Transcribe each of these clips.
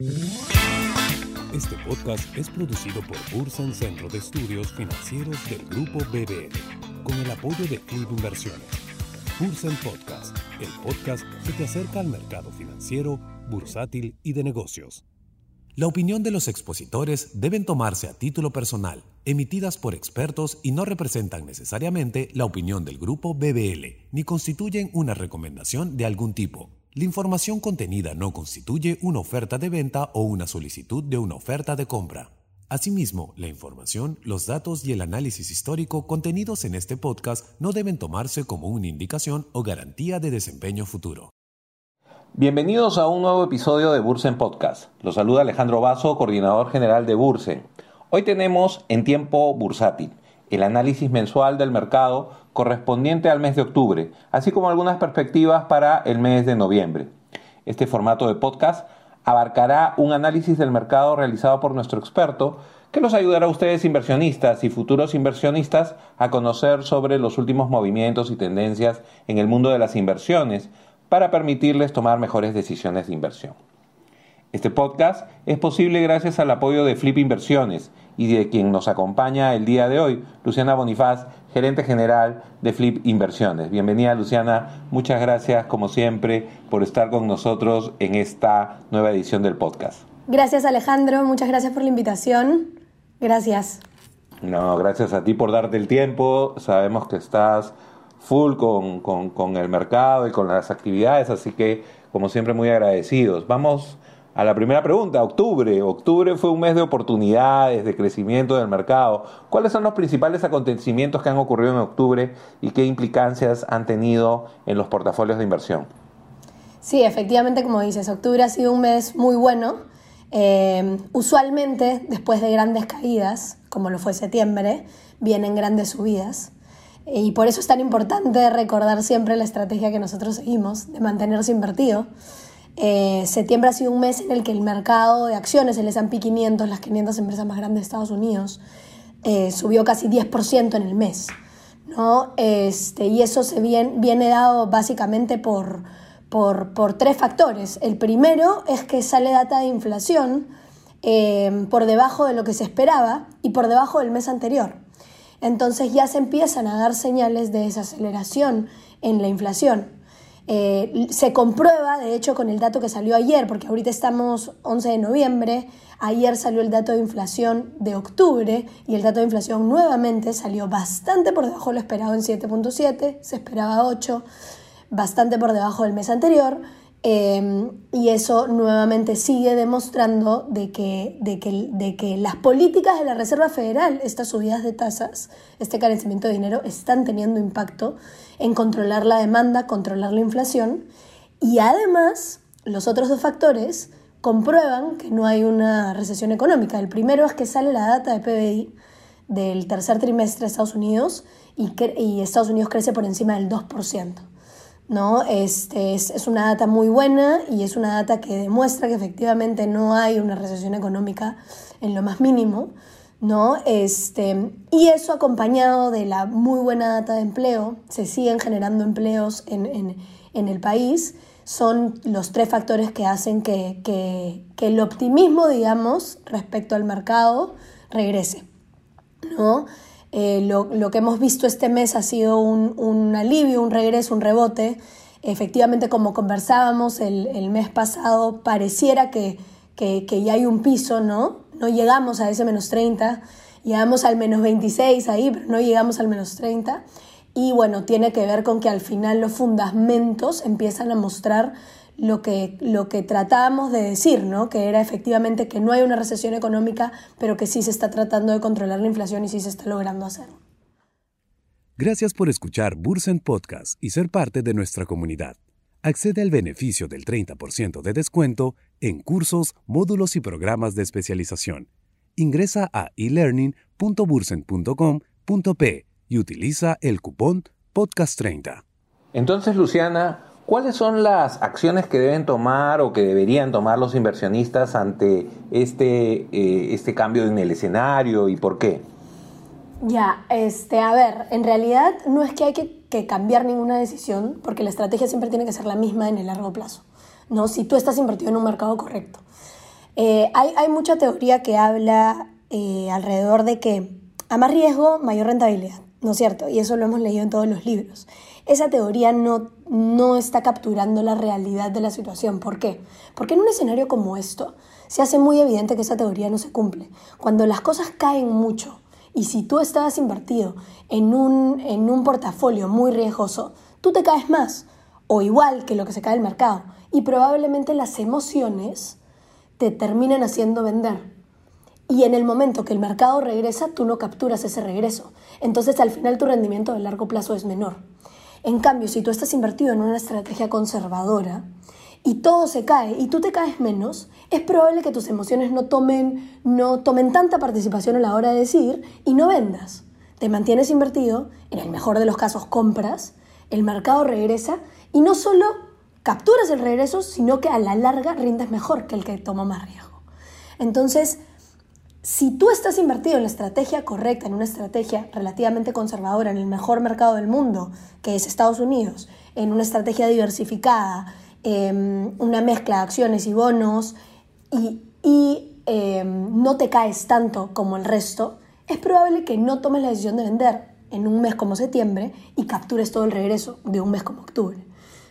Este podcast es producido por Bursen Centro de Estudios Financieros del Grupo BBL, con el apoyo de Club Inversiones. Bursen Podcast, el podcast que te acerca al mercado financiero, bursátil y de negocios. La opinión de los expositores deben tomarse a título personal, emitidas por expertos y no representan necesariamente la opinión del grupo BBL, ni constituyen una recomendación de algún tipo. La información contenida no constituye una oferta de venta o una solicitud de una oferta de compra. Asimismo, la información, los datos y el análisis histórico contenidos en este podcast no deben tomarse como una indicación o garantía de desempeño futuro. Bienvenidos a un nuevo episodio de Bursen Podcast. Los saluda Alejandro Vaso, coordinador general de Bursen. Hoy tenemos en tiempo bursátil el análisis mensual del mercado correspondiente al mes de octubre, así como algunas perspectivas para el mes de noviembre. Este formato de podcast abarcará un análisis del mercado realizado por nuestro experto que los ayudará a ustedes inversionistas y futuros inversionistas a conocer sobre los últimos movimientos y tendencias en el mundo de las inversiones, para permitirles tomar mejores decisiones de inversión. Este podcast es posible gracias al apoyo de Flip Inversiones y de quien nos acompaña el día de hoy, Luciana Bonifaz, gerente general de Flip Inversiones. Bienvenida Luciana, muchas gracias como siempre por estar con nosotros en esta nueva edición del podcast. Gracias Alejandro, muchas gracias por la invitación. Gracias. No, gracias a ti por darte el tiempo. Sabemos que estás full con, con, el mercado y con las actividades, así que como siempre muy agradecidos. Vamos a la primera pregunta, octubre. Octubre fue un mes de oportunidades, de crecimiento del mercado. ¿Cuáles son los principales acontecimientos que han ocurrido en octubre y qué implicancias han tenido en los portafolios de inversión? Sí, efectivamente, como dices, octubre ha sido un mes muy bueno. Eh, usualmente, después de grandes caídas, como lo fue septiembre, vienen grandes subidas. Y por eso es tan importante recordar siempre la estrategia que nosotros seguimos de mantenerse invertido. Eh, septiembre ha sido un mes en el que el mercado de acciones, el S&P 500, las 500 empresas más grandes de Estados Unidos, eh, subió casi 10% en el mes. ¿no? Este, y eso se viene, dado básicamente por, por, por, tres factores. El primero es que sale data de inflación eh, por debajo de lo que se esperaba y por debajo del mes anterior. Entonces ya se empiezan a dar señales de desaceleración en la inflación. Eh, se comprueba, de hecho, con el dato que salió ayer, porque ahorita estamos 11 de noviembre, ayer salió el dato de inflación de octubre y el dato de inflación nuevamente salió bastante por debajo de lo esperado en 7.7, se esperaba 8, bastante por debajo del mes anterior. Em, y eso nuevamente sigue demostrando de que, de, que, de que las políticas de la Reserva Federal, estas subidas de tasas, este carecimiento de dinero, están teniendo impacto en controlar la demanda, controlar la inflación. Y además, los otros dos factores comprueban que no hay una recesión económica. El primero es que sale la data de PBI del tercer trimestre de Estados Unidos y, y Estados Unidos crece por encima del 2%. ¿No? Este, es, una data muy buena y es una data que demuestra que efectivamente no hay una recesión económica en lo más mínimo, ¿no? Este, y eso acompañado de la muy buena data de empleo, se siguen generando empleos en, el país, son los tres factores que hacen que, el optimismo, digamos, respecto al mercado regrese, ¿no? Eh, lo, que hemos visto este mes ha sido un, alivio, un regreso, un rebote. Efectivamente, como conversábamos el, mes pasado, pareciera que, ya hay un piso, ¿no? No llegamos a ese menos 30, llegamos al menos 26 ahí, pero no llegamos al menos 30. Y bueno, tiene que ver con que al final los fundamentos empiezan a mostrar lo que, lo que tratábamos de decir, ¿no? que era efectivamente que no hay una recesión económica, pero que sí se está tratando de controlar la inflación y sí se está logrando hacer. Gracias por escuchar Bursen Podcast y ser parte de nuestra comunidad. Accede al beneficio del 30% de descuento en cursos, módulos y programas de especialización. Ingresa a elearning.bursen.com.p y utiliza el cupón Podcast30. Entonces, Luciana, ¿Cuáles son las acciones que deben tomar o que deberían tomar los inversionistas ante este, eh, este cambio en el escenario y por qué? Ya, este, a ver, en realidad no es que hay que, cambiar ninguna decisión, porque la estrategia siempre tiene que ser la misma en el largo plazo, ¿no? Si tú estás invertido en un mercado correcto. Eh, hay, hay, mucha teoría que habla eh, alrededor de que a más riesgo, mayor rentabilidad, ¿no es cierto? Y eso lo hemos leído en todos los libros. Esa teoría no, no está capturando la realidad de la situación. ¿Por qué? Porque en un escenario como esto se hace muy evidente que esa teoría no se cumple. Cuando las cosas caen mucho, y si tú estabas invertido en un, en un portafolio muy riesgoso, tú te caes más, o igual que lo que se cae el mercado. Y probablemente las emociones te terminen haciendo vender. Y en el momento que el mercado regresa, tú no capturas ese regreso. Entonces al final tu rendimiento de largo plazo es menor. En cambio, si tú estás invertido en una estrategia conservadora y todo se cae y tú te caes menos, es probable que tus emociones no tomen, no tomen tanta participación a la hora de decir y no vendas. Te mantienes invertido, en el mejor de los casos compras, el mercado regresa y no solo capturas el regreso, sino que a la larga rindes mejor que el que toma más riesgo. Entonces, si tú estás invertido en la estrategia correcta, en una estrategia relativamente conservadora, en el mejor mercado del mundo, que es Estados Unidos, en una estrategia diversificada, em, una mezcla de acciones y bonos, y, em, no te caes tanto como el resto, es probable que no tomes la decisión de vender en un mes como septiembre y captures todo el regreso de un mes como octubre.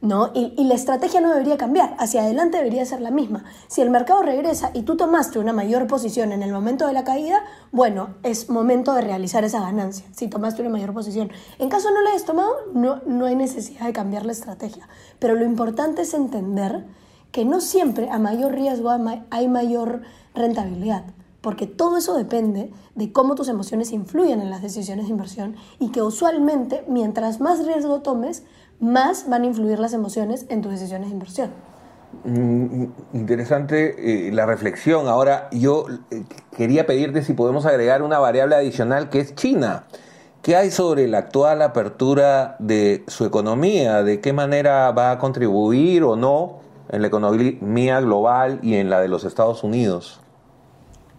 ¿No? Y, la estrategia no debería cambiar, hacia adelante debería ser la misma. Si el mercado regresa y tú tomaste una mayor posición en el momento de la caída, bueno, es momento de realizar esa ganancia, si tomaste una mayor posición. En caso no la hayas tomado, no, no hay necesidad de cambiar la estrategia. Pero lo importante es entender que no siempre a mayor riesgo hay mayor rentabilidad porque todo eso depende de cómo tus emociones influyen en las decisiones de inversión y que usualmente mientras más riesgo tomes, más van a influir las emociones en tus decisiones de inversión. Mm, interesante eh, la reflexión. Ahora, yo eh, quería pedirte si podemos agregar una variable adicional que es China. ¿Qué hay sobre la actual apertura de su economía? ¿De qué manera va a contribuir o no en la economía global y en la de los Estados Unidos?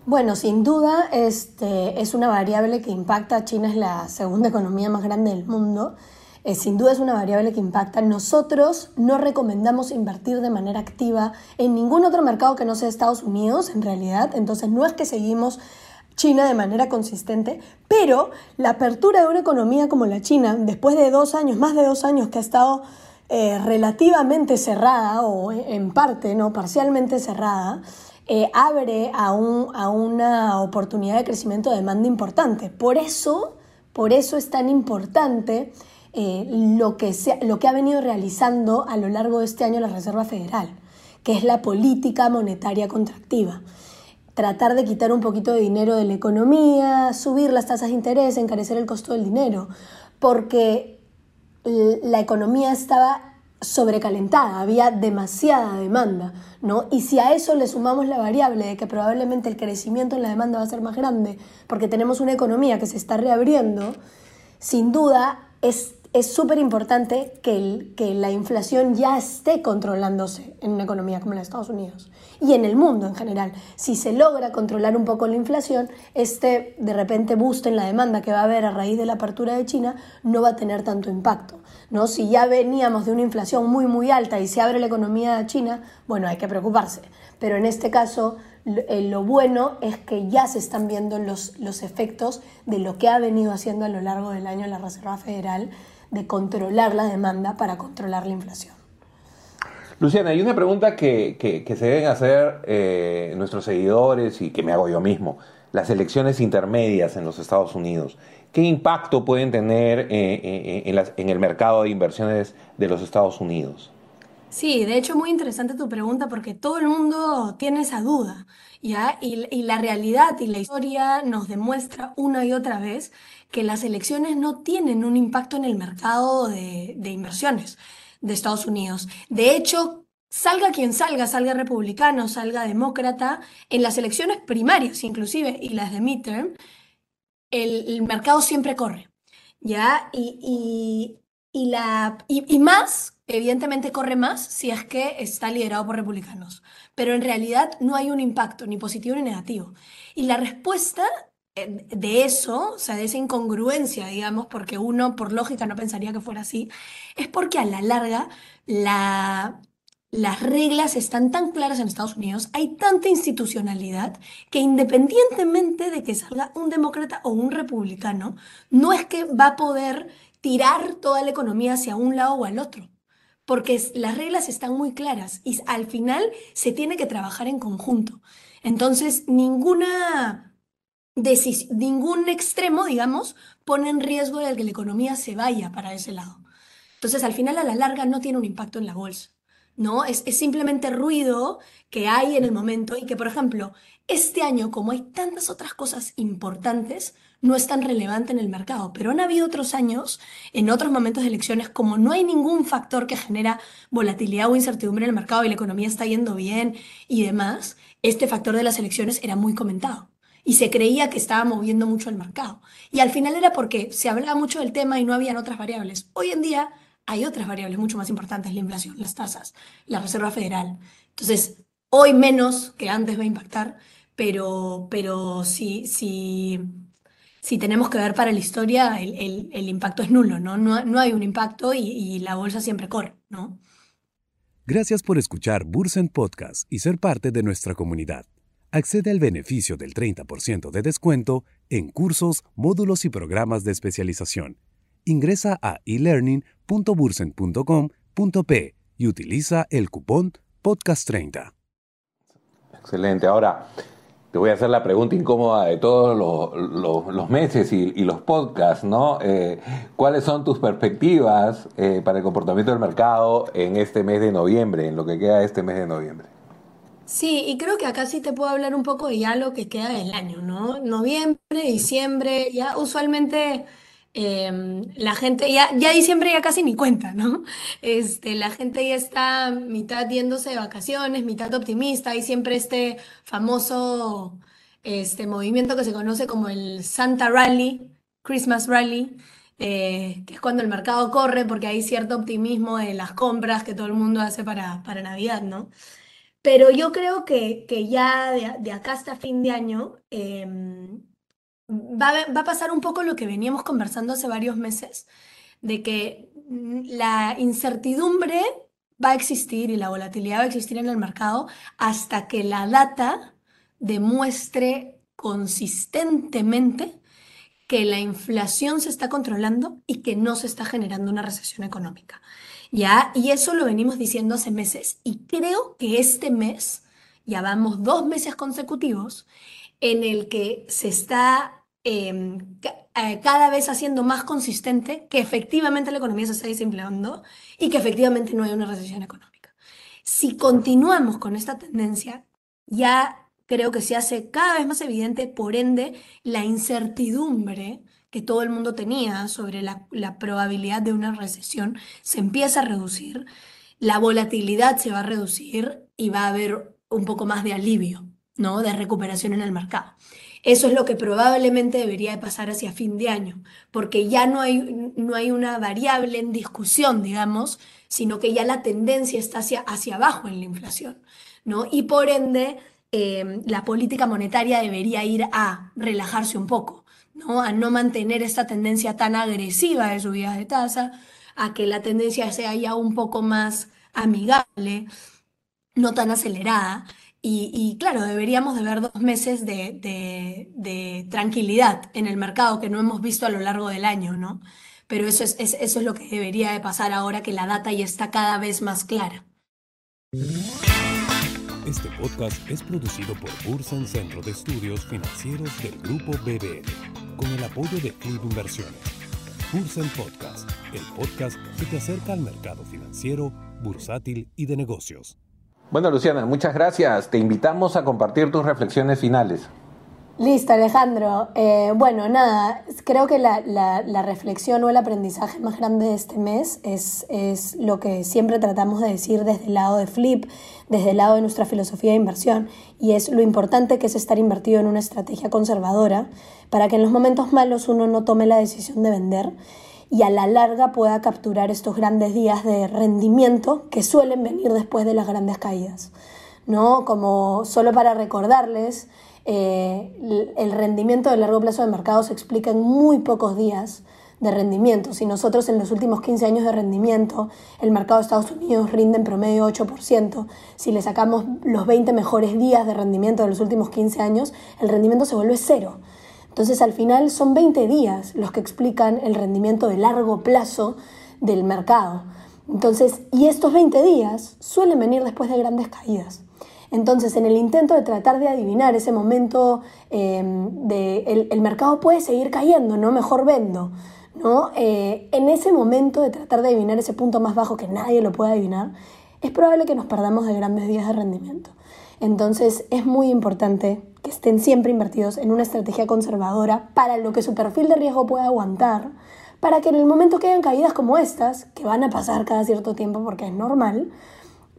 Bueno, sin duda este, es una variable que impacta. China es la segunda economía más grande del mundo eh, sin duda es una variable que impacta. Nosotros no recomendamos invertir de manera activa en ningún otro mercado que no sea Estados Unidos, en realidad. Entonces no es que seguimos China de manera consistente, pero la apertura de una economía como la China, después de dos años, más de dos años que ha estado eh, relativamente cerrada o en parte, no parcialmente cerrada, eh, abre a, a una oportunidad de crecimiento de demanda importante. Por eso, por eso es tan importante eh, lo, que lo que ha venido realizando a lo largo de este año la Reserva Federal, que es la política monetaria contractiva. Tratar de quitar un poquito de dinero de la economía, subir las tasas de interés, encarecer el costo del dinero, porque la economía estaba sobrecalentada, había demasiada demanda, ¿no? Y si a eso le sumamos la variable de que probablemente el crecimiento en la demanda va a ser más grande, porque tenemos una economía que se está reabriendo, sin duda es es súper importante que, que, la inflación ya esté controlándose en una economía como la de Estados Unidos y en el mundo en general. Si se logra controlar un poco la inflación, este de repente boost en la demanda que va a haber a raíz de la apertura de China no va a tener tanto impacto. ¿no? Si ya veníamos de una inflación muy muy alta y se abre la economía de China, bueno, hay que preocuparse. Pero en este caso eh, lo bueno es que ya se están viendo los, los efectos de lo que ha venido haciendo a lo largo del año la Reserva Federal de controlar la demanda para controlar la inflación. Luciana, hay una pregunta que, se deben hacer eh, nuestros seguidores y que me hago yo mismo. Las elecciones intermedias en los Estados Unidos, ¿qué impacto pueden tener eh, eh, en, en el mercado de inversiones de los Estados Unidos? Sí, de hecho muy interesante tu pregunta porque todo el mundo tiene esa duda, ¿ya? Y, la realidad y la historia nos demuestra una y otra vez que las elecciones no tienen un impacto en el mercado de, inversiones de Estados Unidos. De hecho, salga quien salga, salga republicano, salga demócrata, en las elecciones primarias inclusive y las de midterm, el, mercado siempre corre, ¿ya? Y, y, y, y más Evidentemente corre más si es que está liderado por republicanos, pero en realidad no hay un impacto ni positivo ni negativo. Y la respuesta eh, de eso, o sea, de esa incongruencia, digamos, porque uno por lógica no pensaría que fuera así, es porque a la larga la, las reglas están tan claras en Estados Unidos, hay tanta institucionalidad que independientemente de que salga un demócrata o un republicano, no es que va a poder tirar toda la economía hacia un lado o al otro, porque las reglas están muy claras y al final se tiene que trabajar en conjunto. Entonces, ninguna ningún extremo, digamos, pone en riesgo de que la economía se vaya para ese lado. Entonces, al final, a la larga, no tiene un impacto en la bolsa. ¿no? Es, simplemente ruido que hay en el momento y que, por ejemplo, este año, como hay tantas otras cosas importantes, no es tan relevante en el mercado. Pero han habido otros años, en otros momentos de elecciones, como no hay ningún factor que genera volatilidad o incertidumbre en el mercado y la economía está yendo bien y demás, este factor de las elecciones era muy comentado. Y se creía que estaba moviendo mucho el mercado. Y al final era porque se hablaba mucho del tema y no habían otras variables. Hoy en día hay otras variables mucho más importantes, la inflación, las tasas, la Reserva Federal. Entonces, hoy menos que antes va a impactar, pero, pero si, si, si tenemos que ver para la historia, el, el, impacto es nulo, ¿no? No, no hay un impacto y, y, la bolsa siempre corre, ¿no? Gracias por escuchar Bursen Podcast y ser parte de nuestra comunidad. Accede al beneficio del 30% de descuento en cursos, módulos y programas de especialización ingresa a elearning.bursen.com.p y utiliza el cupón podcast30. Excelente. Ahora, te voy a hacer la pregunta incómoda de todos los, meses y, los podcasts, ¿no? Eh, ¿Cuáles son tus perspectivas eh, para el comportamiento del mercado en este mes de noviembre, en lo que queda este mes de noviembre? Sí, y creo que acá sí te puedo hablar un poco de ya lo que queda del año, ¿no? Noviembre, diciembre, ya usualmente Em, la gente ya, ya diciembre ya casi ni cuenta, ¿no? Este, la gente ya está mitad yéndose de vacaciones, mitad optimista, y siempre este famoso este, movimiento que se conoce como el Santa Rally, Christmas Rally, eh, que es cuando el mercado corre porque hay cierto optimismo de las compras que todo el mundo hace para, para Navidad, ¿no? Pero yo creo que, que ya de, acá hasta fin de año, em, va a, pasar un poco lo que veníamos conversando hace varios meses, de que mm, la incertidumbre va a existir y la volatilidad va a existir en el mercado hasta que la data demuestre consistentemente que la inflación se está controlando y que no se está generando una recesión económica. ¿Ya? Y eso lo venimos diciendo hace meses. Y creo que este mes, ya vamos dos meses consecutivos, en el que se está eh, cada vez haciendo más consistente que efectivamente la economía se está desempleando y que efectivamente no hay una recesión económica. Si continuamos con esta tendencia, ya creo que se hace cada vez más evidente, por ende, la incertidumbre que todo el mundo tenía sobre la, la probabilidad de una recesión se empieza a reducir, la volatilidad se va a reducir y va a haber un poco más de alivio, ¿no? De recuperación en el mercado. Eso es lo que probablemente debería de pasar hacia fin de año, porque ya no hay, no hay una variable en discusión, digamos, sino que ya la tendencia está hacia, hacia abajo en la inflación, ¿no? Y por ende, eh, la política monetaria debería ir a relajarse un poco, ¿no? A no mantener esta tendencia tan agresiva de subidas de tasa, a que la tendencia sea ya un poco más amigable, no tan acelerada. Y, claro, deberíamos de ver dos meses de, tranquilidad en el mercado que no hemos visto a lo largo del año, ¿no? Pero eso es, eso es lo que debería de pasar ahora que la data ya está cada vez más clara. Este podcast es producido por Bursen Centro de Estudios Financieros del Grupo BBL, con el apoyo de Club Inversiones. Bursen Podcast, el podcast que te acerca al mercado financiero, bursátil y de negocios. Bueno, Luciana, muchas gracias. Te invitamos a compartir tus reflexiones finales. Listo, Alejandro. Eh, bueno, nada, creo que la, reflexión o el aprendizaje más grande de este mes es, es lo que siempre tratamos de decir desde el lado de Flip, desde el lado de nuestra filosofía de inversión, y es lo importante que es estar invertido en una estrategia conservadora para que en los momentos malos uno no tome la decisión de vender y a la larga pueda capturar estos grandes días de rendimiento que suelen venir después de las grandes caídas. ¿no? Como solo para recordarles, eh, el rendimiento de largo plazo de mercado se explica en muy pocos días de rendimiento. Si nosotros en los últimos 15 años de rendimiento, el mercado de Estados Unidos rinde en promedio 8%, si le sacamos los 20 mejores días de rendimiento de los últimos 15 años, el rendimiento se vuelve cero. Entonces al final son 20 días los que explican el rendimiento de largo plazo del mercado. Entonces, y estos 20 días suelen venir después de grandes caídas. Entonces, en el intento de tratar de adivinar ese momento eh, de el, mercado puede seguir cayendo, ¿no? Mejor vendo, ¿no? Eh, en ese momento de tratar de adivinar ese punto más bajo que nadie lo puede adivinar, es probable que nos perdamos de grandes días de rendimiento. Entonces, es muy importante que estén siempre invertidos en una estrategia conservadora para lo que su perfil de riesgo pueda aguantar, para que en el momento que hayan caídas como estas, que van a pasar cada cierto tiempo porque es normal,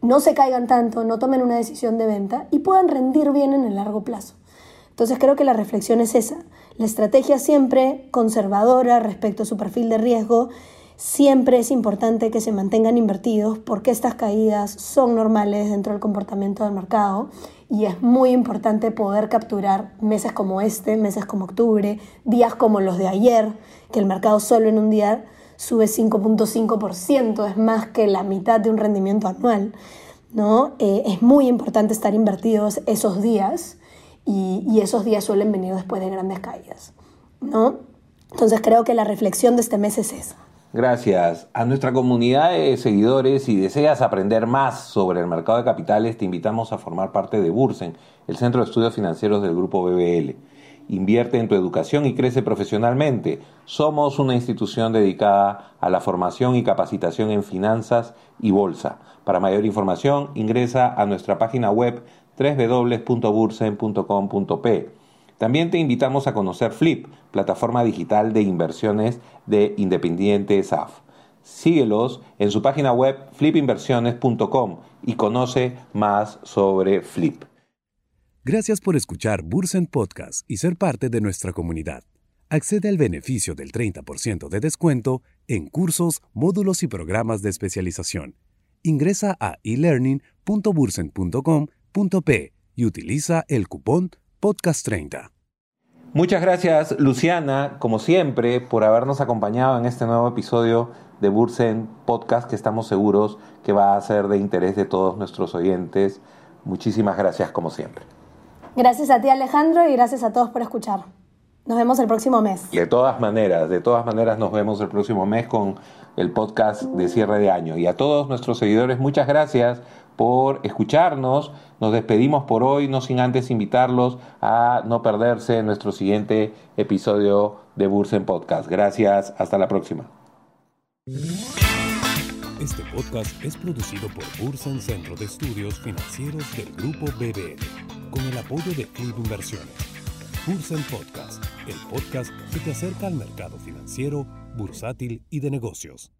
no se caigan tanto, no tomen una decisión de venta y puedan rendir bien en el largo plazo. Entonces creo que la reflexión es esa. La estrategia siempre conservadora respecto a su perfil de riesgo, siempre es importante que se mantengan invertidos porque estas caídas son normales dentro del comportamiento del mercado y es muy importante poder capturar meses como este, meses como octubre, días como los de ayer, que el mercado solo en un día sube 5.5%, es más que la mitad de un rendimiento anual. ¿no? Eh, es muy importante estar invertidos esos días y, esos días suelen venir después de grandes caídas. ¿no? Entonces creo que la reflexión de este mes es esa. Gracias. A nuestra comunidad de seguidores, si deseas aprender más sobre el mercado de capitales, te invitamos a formar parte de Bursen, el Centro de Estudios Financieros del Grupo BBL. Invierte en tu educación y crece profesionalmente. Somos una institución dedicada a la formación y capacitación en finanzas y bolsa. Para mayor información, ingresa a nuestra página web www.bursen.com.p. También te invitamos a conocer Flip, plataforma digital de inversiones de Independiente SAF. Síguelos en su página web flipinversiones.com y conoce más sobre Flip. Gracias por escuchar Bursen Podcast y ser parte de nuestra comunidad. Accede al beneficio del 30% de descuento en cursos, módulos y programas de especialización. Ingresa a elearning.bursen.com.p y utiliza el cupón Podcast30. Muchas gracias, Luciana, como siempre, por habernos acompañado en este nuevo episodio de Bursen Podcast que estamos seguros que va a ser de interés de todos nuestros oyentes. Muchísimas gracias, como siempre. Gracias a ti Alejandro y gracias a todos por escuchar. Nos vemos el próximo mes. De todas maneras, de todas maneras nos vemos el próximo mes con el podcast de cierre de año. Y a todos nuestros seguidores, muchas gracias por escucharnos. Nos despedimos por hoy, no sin antes invitarlos a no perderse nuestro siguiente episodio de Bursen Podcast. Gracias, hasta la próxima. Este podcast es producido por Bursen Centro de Estudios Financieros del Grupo BBL, con el apoyo de Club Inversiones. Bursen Podcast, el podcast que te acerca al mercado financiero, bursátil y de negocios.